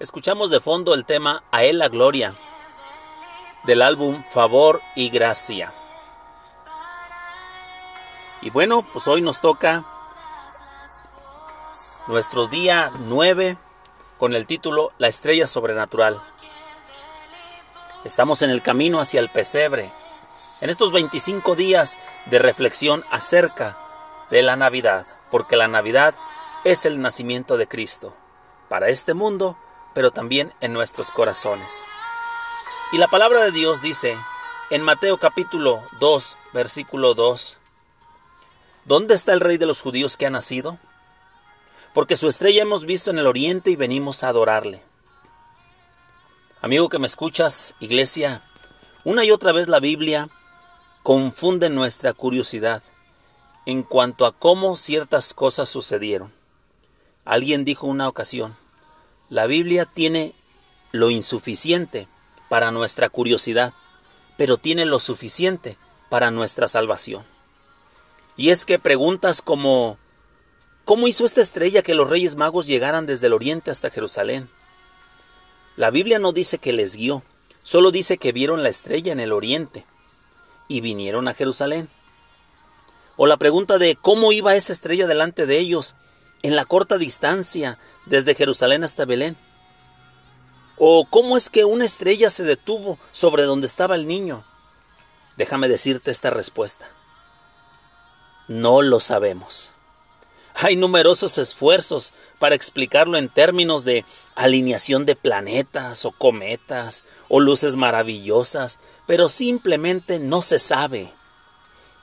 Escuchamos de fondo el tema A Él la Gloria del álbum Favor y Gracia. Y bueno, pues hoy nos toca nuestro día 9 con el título La estrella sobrenatural. Estamos en el camino hacia el pesebre, en estos 25 días de reflexión acerca de la Navidad, porque la Navidad es el nacimiento de Cristo para este mundo pero también en nuestros corazones. Y la palabra de Dios dice en Mateo capítulo 2, versículo 2, ¿Dónde está el rey de los judíos que ha nacido? Porque su estrella hemos visto en el oriente y venimos a adorarle. Amigo que me escuchas, iglesia, una y otra vez la Biblia confunde nuestra curiosidad en cuanto a cómo ciertas cosas sucedieron. Alguien dijo una ocasión, la Biblia tiene lo insuficiente para nuestra curiosidad, pero tiene lo suficiente para nuestra salvación. Y es que preguntas como ¿Cómo hizo esta estrella que los reyes magos llegaran desde el oriente hasta Jerusalén? La Biblia no dice que les guió, solo dice que vieron la estrella en el oriente y vinieron a Jerusalén. O la pregunta de cómo iba esa estrella delante de ellos en la corta distancia desde Jerusalén hasta Belén? ¿O cómo es que una estrella se detuvo sobre donde estaba el niño? Déjame decirte esta respuesta. No lo sabemos. Hay numerosos esfuerzos para explicarlo en términos de alineación de planetas o cometas o luces maravillosas, pero simplemente no se sabe.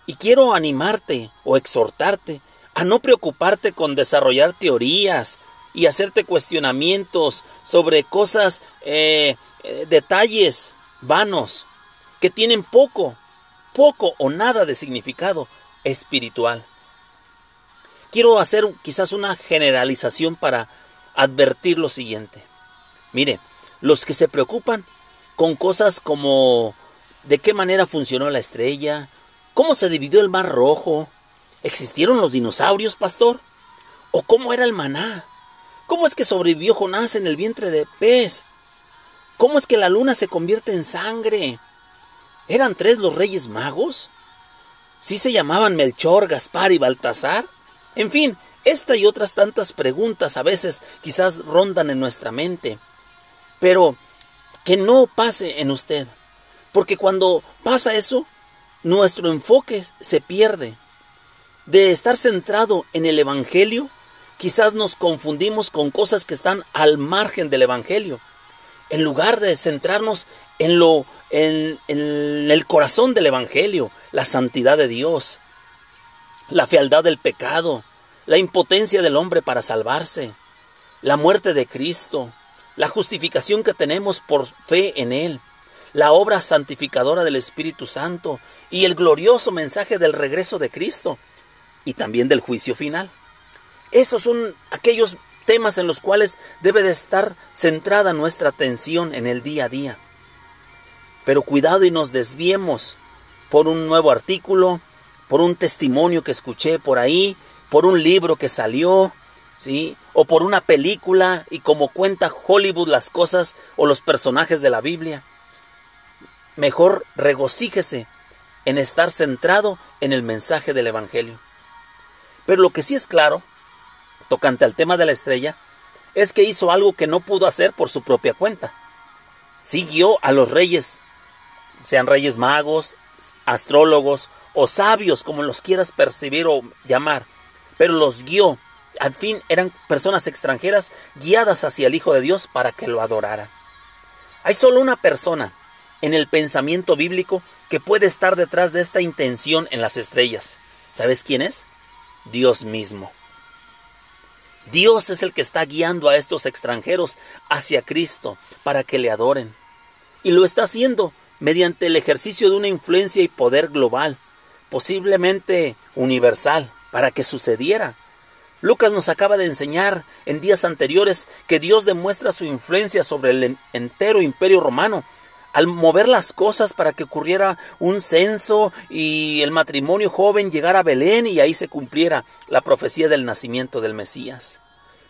Y quiero animarte o exhortarte a no preocuparte con desarrollar teorías y hacerte cuestionamientos sobre cosas, eh, eh, detalles vanos, que tienen poco, poco o nada de significado espiritual. Quiero hacer quizás una generalización para advertir lo siguiente. Mire, los que se preocupan con cosas como de qué manera funcionó la estrella, cómo se dividió el mar rojo, ¿Existieron los dinosaurios, pastor? ¿O cómo era el maná? ¿Cómo es que sobrevivió Jonás en el vientre de pez? ¿Cómo es que la luna se convierte en sangre? ¿Eran tres los reyes magos? ¿Sí se llamaban Melchor, Gaspar y Baltasar? En fin, esta y otras tantas preguntas a veces quizás rondan en nuestra mente. Pero que no pase en usted, porque cuando pasa eso, nuestro enfoque se pierde de estar centrado en el Evangelio, quizás nos confundimos con cosas que están al margen del Evangelio. En lugar de centrarnos en lo en, en, el corazón del Evangelio, la santidad de Dios, la fealdad del pecado, la impotencia del hombre para salvarse, la muerte de Cristo, la justificación que tenemos por fe en Él, la obra santificadora del Espíritu Santo y el glorioso mensaje del regreso de Cristo y también del juicio final. Esos son aquellos temas en los cuales debe de estar centrada nuestra atención en el día a día. Pero cuidado y nos desviemos por un nuevo artículo, por un testimonio que escuché por ahí, por un libro que salió, ¿sí? O por una película y como cuenta Hollywood las cosas o los personajes de la Biblia. Mejor regocíjese en estar centrado en el mensaje del Evangelio. Pero lo que sí es claro, tocante al tema de la estrella, es que hizo algo que no pudo hacer por su propia cuenta. Siguió a los reyes, sean reyes magos, astrólogos o sabios, como los quieras percibir o llamar, pero los guió. Al fin eran personas extranjeras guiadas hacia el Hijo de Dios para que lo adorara. Hay solo una persona en el pensamiento bíblico que puede estar detrás de esta intención en las estrellas. ¿Sabes quién es? Dios mismo. Dios es el que está guiando a estos extranjeros hacia Cristo para que le adoren. Y lo está haciendo mediante el ejercicio de una influencia y poder global, posiblemente universal, para que sucediera. Lucas nos acaba de enseñar en días anteriores que Dios demuestra su influencia sobre el entero imperio romano al mover las cosas para que ocurriera un censo y el matrimonio joven llegara a Belén y ahí se cumpliera la profecía del nacimiento del Mesías.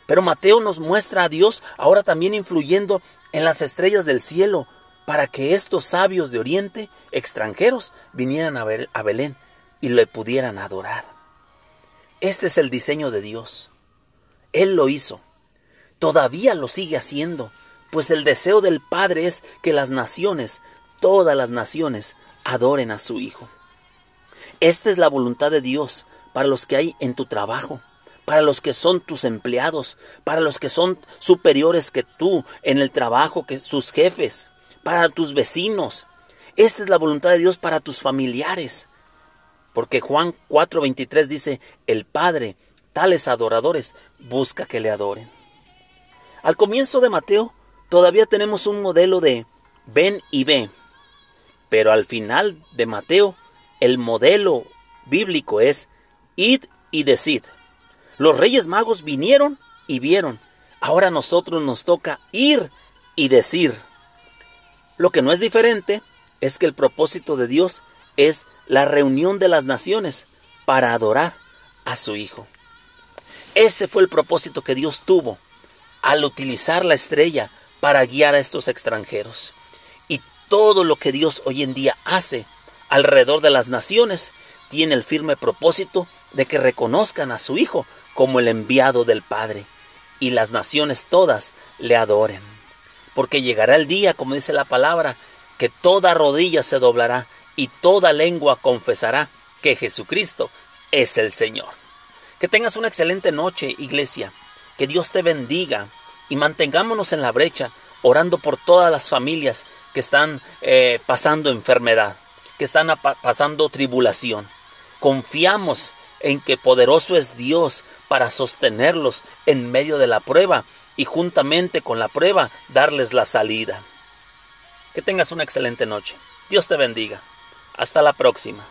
Pero Mateo nos muestra a Dios ahora también influyendo en las estrellas del cielo para que estos sabios de Oriente, extranjeros, vinieran a Belén y le pudieran adorar. Este es el diseño de Dios. Él lo hizo. Todavía lo sigue haciendo, pues el deseo del Padre es que las naciones, todas las naciones, adoren a su Hijo. Esta es la voluntad de Dios para los que hay en tu trabajo, para los que son tus empleados, para los que son superiores que tú en el trabajo, que tus jefes, para tus vecinos. Esta es la voluntad de Dios para tus familiares. Porque Juan 4:23 dice, el Padre, tales adoradores, busca que le adoren. Al comienzo de Mateo todavía tenemos un modelo de ven y ve. Pero al final de Mateo, el modelo bíblico es id y decid. Los reyes magos vinieron y vieron. Ahora a nosotros nos toca ir y decir. Lo que no es diferente es que el propósito de Dios es la reunión de las naciones para adorar a su Hijo. Ese fue el propósito que Dios tuvo al utilizar la estrella para guiar a estos extranjeros. Y todo lo que Dios hoy en día hace alrededor de las naciones tiene el firme propósito de que reconozcan a su Hijo como el enviado del Padre y las naciones todas le adoren. Porque llegará el día, como dice la palabra, que toda rodilla se doblará y toda lengua confesará que Jesucristo es el Señor. Que tengas una excelente noche, iglesia. Que Dios te bendiga y mantengámonos en la brecha, orando por todas las familias que están eh, pasando enfermedad, que están pasando tribulación. Confiamos en que poderoso es Dios para sostenerlos en medio de la prueba y juntamente con la prueba darles la salida. Que tengas una excelente noche. Dios te bendiga. Hasta la próxima.